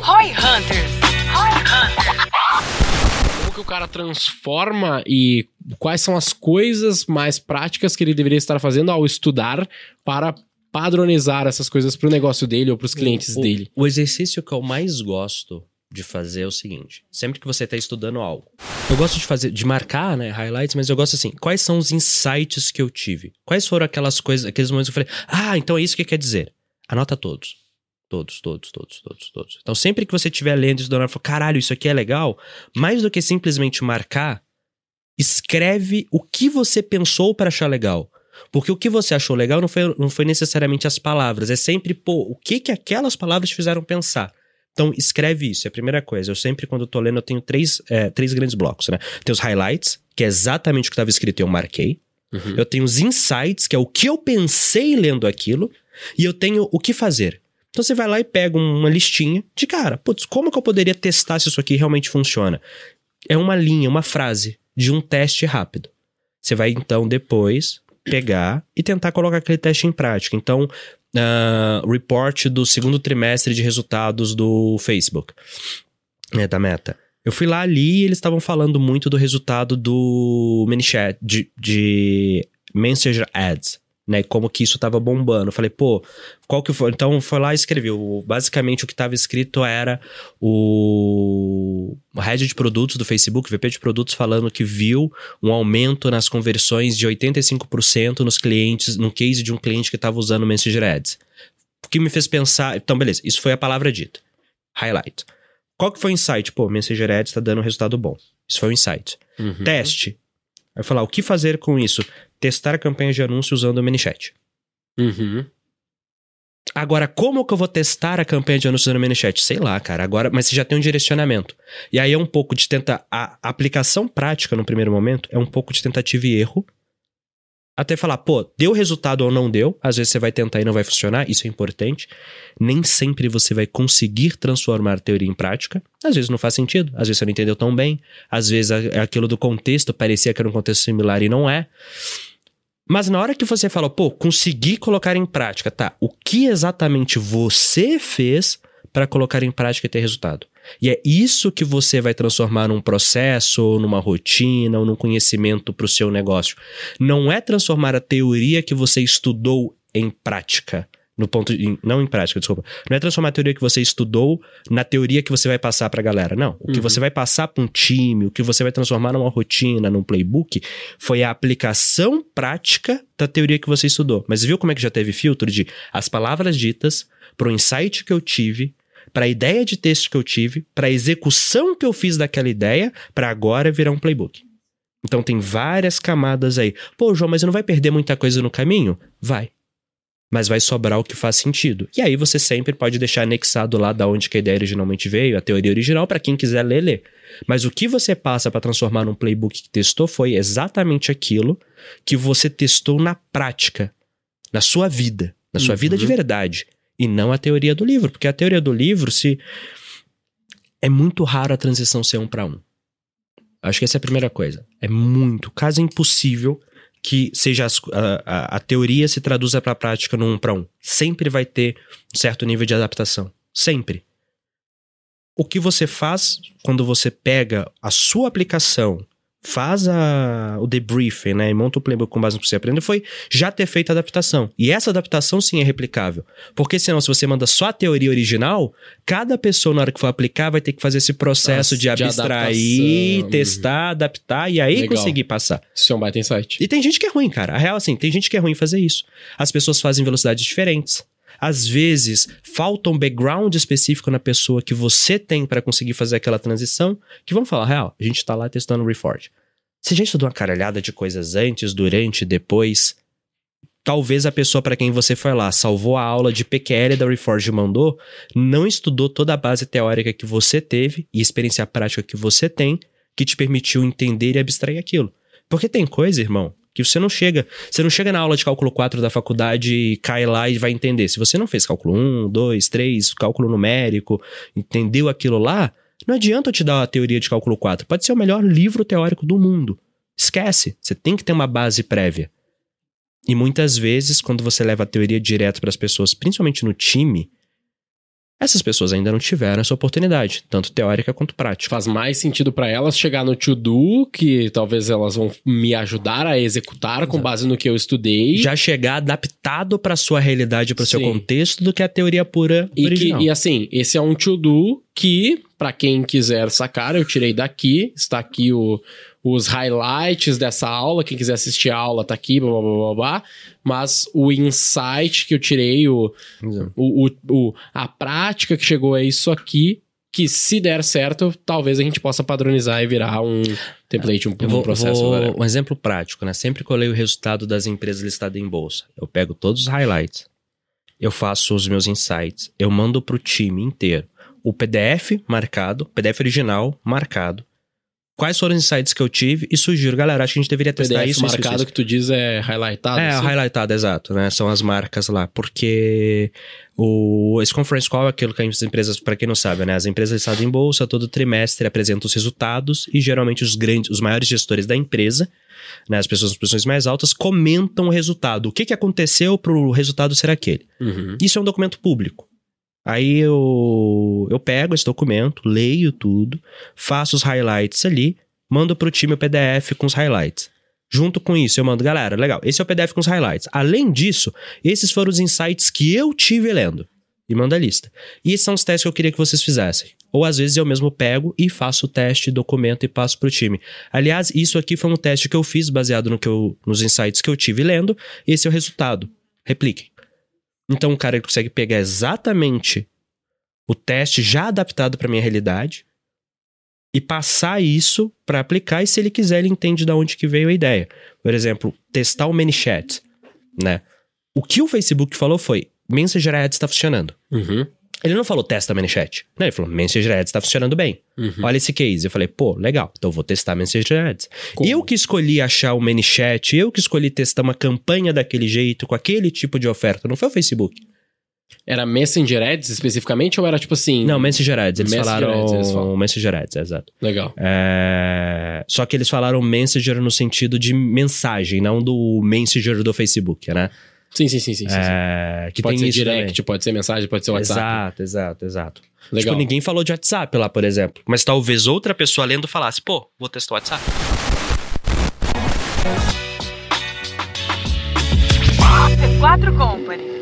Roy Hunters. Roy Hunters. Como que o cara transforma e quais são as coisas mais práticas que ele deveria estar fazendo ao estudar para padronizar essas coisas para o negócio dele ou para os clientes o, dele? O exercício que eu mais gosto de fazer é o seguinte: sempre que você está estudando algo, eu gosto de fazer, de marcar, né, highlights, mas eu gosto assim, quais são os insights que eu tive? Quais foram aquelas coisas, aqueles momentos que eu falei, ah, então é isso que quer dizer. Anota todos. Todos, todos, todos, todos, todos. Então, sempre que você estiver lendo isso, e for, caralho, isso aqui é legal, mais do que simplesmente marcar, escreve o que você pensou para achar legal. Porque o que você achou legal não foi, não foi necessariamente as palavras, é sempre, pô, o que que aquelas palavras te fizeram pensar. Então, escreve isso, é a primeira coisa. Eu sempre, quando eu tô lendo, eu tenho três, é, três grandes blocos, né? Tem os highlights, que é exatamente o que estava escrito e eu marquei. Uhum. Eu tenho os insights, que é o que eu pensei lendo aquilo. E eu tenho o que fazer. Então você vai lá e pega uma listinha de cara, putz, como que eu poderia testar se isso aqui realmente funciona? É uma linha, uma frase de um teste rápido. Você vai então depois pegar e tentar colocar aquele teste em prática. Então, uh, report do segundo trimestre de resultados do Facebook, né, da Meta. Eu fui lá ali e eles estavam falando muito do resultado do ManyChat, de, de Messenger Ads né? Como que isso tava bombando. Eu falei, pô, qual que foi? Então foi lá e escreveu. Basicamente o que tava escrito era o, head de produtos do Facebook, VP de produtos, falando que viu um aumento nas conversões de 85% nos clientes, no case de um cliente que estava usando o Messenger Ads. O que me fez pensar. Então, beleza, isso foi a palavra dita. Highlight. Qual que foi o insight? Pô, Messenger Ads está dando um resultado bom. Isso foi o insight. Uhum. Teste. Vai falar, o que fazer com isso? Testar campanhas de anúncio usando o ManyChat. Uhum. Agora, como que eu vou testar a campanha de anúncios usando o ManyChat? Sei lá, cara. Agora, mas você já tem um direcionamento. E aí é um pouco de tentar. A aplicação prática no primeiro momento é um pouco de tentativa e erro até falar, pô, deu resultado ou não deu. Às vezes você vai tentar e não vai funcionar, isso é importante. Nem sempre você vai conseguir transformar a teoria em prática. Às vezes não faz sentido, às vezes você não entendeu tão bem, às vezes aquilo do contexto parecia que era um contexto similar e não é. Mas na hora que você fala, pô, consegui colocar em prática, tá? O que exatamente você fez para colocar em prática e ter resultado? E é isso que você vai transformar num processo, ou numa rotina, ou num conhecimento para o seu negócio. Não é transformar a teoria que você estudou em prática. No ponto de, não em prática, desculpa. Não é transformar a teoria que você estudou na teoria que você vai passar para a galera. Não. O que uhum. você vai passar para um time, o que você vai transformar numa rotina, num playbook, foi a aplicação prática da teoria que você estudou. Mas viu como é que já teve filtro de as palavras ditas para o insight que eu tive, para a ideia de texto que eu tive, para a execução que eu fiz daquela ideia, para agora virar um playbook. Então tem várias camadas aí. Pô, João, mas não vai perder muita coisa no caminho? Vai. Mas vai sobrar o que faz sentido. E aí você sempre pode deixar anexado lá da onde que a ideia originalmente veio, a teoria original, para quem quiser ler, ler. Mas o que você passa para transformar num playbook que testou foi exatamente aquilo que você testou na prática, na sua vida, na sua uhum. vida de verdade e não a teoria do livro, porque a teoria do livro se é muito raro a transição ser um para um. Acho que essa é a primeira coisa. É muito, quase impossível que seja a, a, teoria se traduza para a prática no um para um. Sempre vai ter um certo nível de adaptação, sempre. O que você faz quando você pega a sua aplicação faz a, o debriefing, né, e monta o playbook com base no que você aprendeu, foi já ter feito a adaptação. E essa adaptação sim é replicável. Porque senão, se você manda só a teoria original, cada pessoa na hora que for aplicar vai ter que fazer esse processo Nossa, de abstrair, de testar, adaptar e aí Legal. conseguir passar. Isso é um baita insight. E tem gente que é ruim, cara. A real, assim, tem gente que é ruim fazer isso. As pessoas fazem velocidades diferentes. Às vezes, falta um background específico na pessoa que você tem para conseguir fazer aquela transição, que vamos falar real, a gente tá lá testando o Reforge. Se a gente estudou uma caralhada de coisas antes, durante, depois, talvez a pessoa para quem você foi lá salvou a aula de PQL da Reforge mandou, não estudou toda a base teórica que você teve e experiência prática que você tem, que te permitiu entender e abstrair aquilo. Porque tem coisa, irmão, que você não chega, você não chega na aula de cálculo 4 da faculdade e cai lá e vai entender. Se você não fez cálculo 1, 2, 3, cálculo numérico, entendeu aquilo lá, não adianta eu te dar a teoria de cálculo 4. Pode ser o melhor livro teórico do mundo. Esquece, você tem que ter uma base prévia. E muitas vezes, quando você leva a teoria direto para as pessoas, principalmente no time, Essas pessoas ainda não tiveram essa oportunidade, tanto teórica quanto prática. Faz mais sentido pra elas chegar no to-do, que talvez elas vão me ajudar a executar com base no que eu estudei. Já chegar adaptado para sua realidade, para o seu contexto, do que a teoria pura E, que, original. e assim, esse é um to-do que, pra quem quiser sacar, eu tirei daqui. Está aqui o- os highlights dessa aula. Quem quiser assistir a aula tá aqui, blá blá blá blá. blá. Mas o insight que eu tirei, o, o, o- o- a prática que chegou é isso aqui. Que se der certo, talvez a gente possa padronizar e virar um template, um, Eu um vou, processo. vou- um exemplo prático, né? Sempre que eu leio o resultado das empresas listadas em bolsa, eu pego todos os highlights, eu faço os meus insights, eu mando pro time inteiro o PDF marcado, PDF original marcado. Quais foram os insights que eu tive e sugiro, galera, acho que a gente deveria testar PDF isso, isso, marcado isso. que tu diz é highlightado. É, assim? highlightado, exato, né? São as marcas lá, porque o, esse conference call é aquilo que as empresas, para quem não sabe, né? As empresas listadas em bolsa, todo trimestre apresentam os resultados e geralmente os grandes, os maiores gestores da empresa, né? As pessoas nas posições mais altas, comentam o resultado. O que, que aconteceu para o resultado ser aquele? Uhum. Isso é um documento público. Aí eu, eu pego esse documento, leio tudo, faço os highlights ali, mando pro time o PDF com os highlights. Junto com isso, eu mando, galera, legal, esse é o PDF com os highlights. Além disso, esses foram os insights que eu tive lendo. E manda a lista. E esses são os testes que eu queria que vocês fizessem. Ou às vezes eu mesmo pego e faço o teste, documento e passo pro time. Aliás, isso aqui foi um teste que eu fiz baseado no que eu, nos insights que eu tive lendo. Esse é o resultado. Repliquem. Então o cara consegue pegar exatamente o teste já adaptado para minha realidade e passar isso para aplicar e se ele quiser ele entende de onde que veio a ideia. Por exemplo, testar o ManyChat, né? O que o Facebook falou foi Messenger Ads está funcionando. Uhum. Ele não falou testa ManyChat. Né? Ele falou Messenger Ads está funcionando bem. Uhum. Olha esse case. Eu falei, pô, legal. Então eu vou testar Messenger Ads. Como? Eu que escolhi achar o ManyChat, eu que escolhi testar uma campanha daquele jeito, com aquele tipo de oferta, não foi o Facebook. Era Messenger Ads especificamente ou era tipo assim? Não, Messenger Ads. Eles Messenger falaram Ads, eles falam. Messenger Ads, exato. Legal. É, Só que eles falaram Messenger no sentido de mensagem, não do Messenger do Facebook, né? Sim, sim, sim, sim. É, Que pode tem ser isso direct, também. pode ser mensagem, pode ser WhatsApp. Exato, exato, exato. Legal. Tipo, ninguém falou de WhatsApp lá, por exemplo. Mas talvez outra pessoa lendo falasse, pô, vou testar o WhatsApp. C4 Company.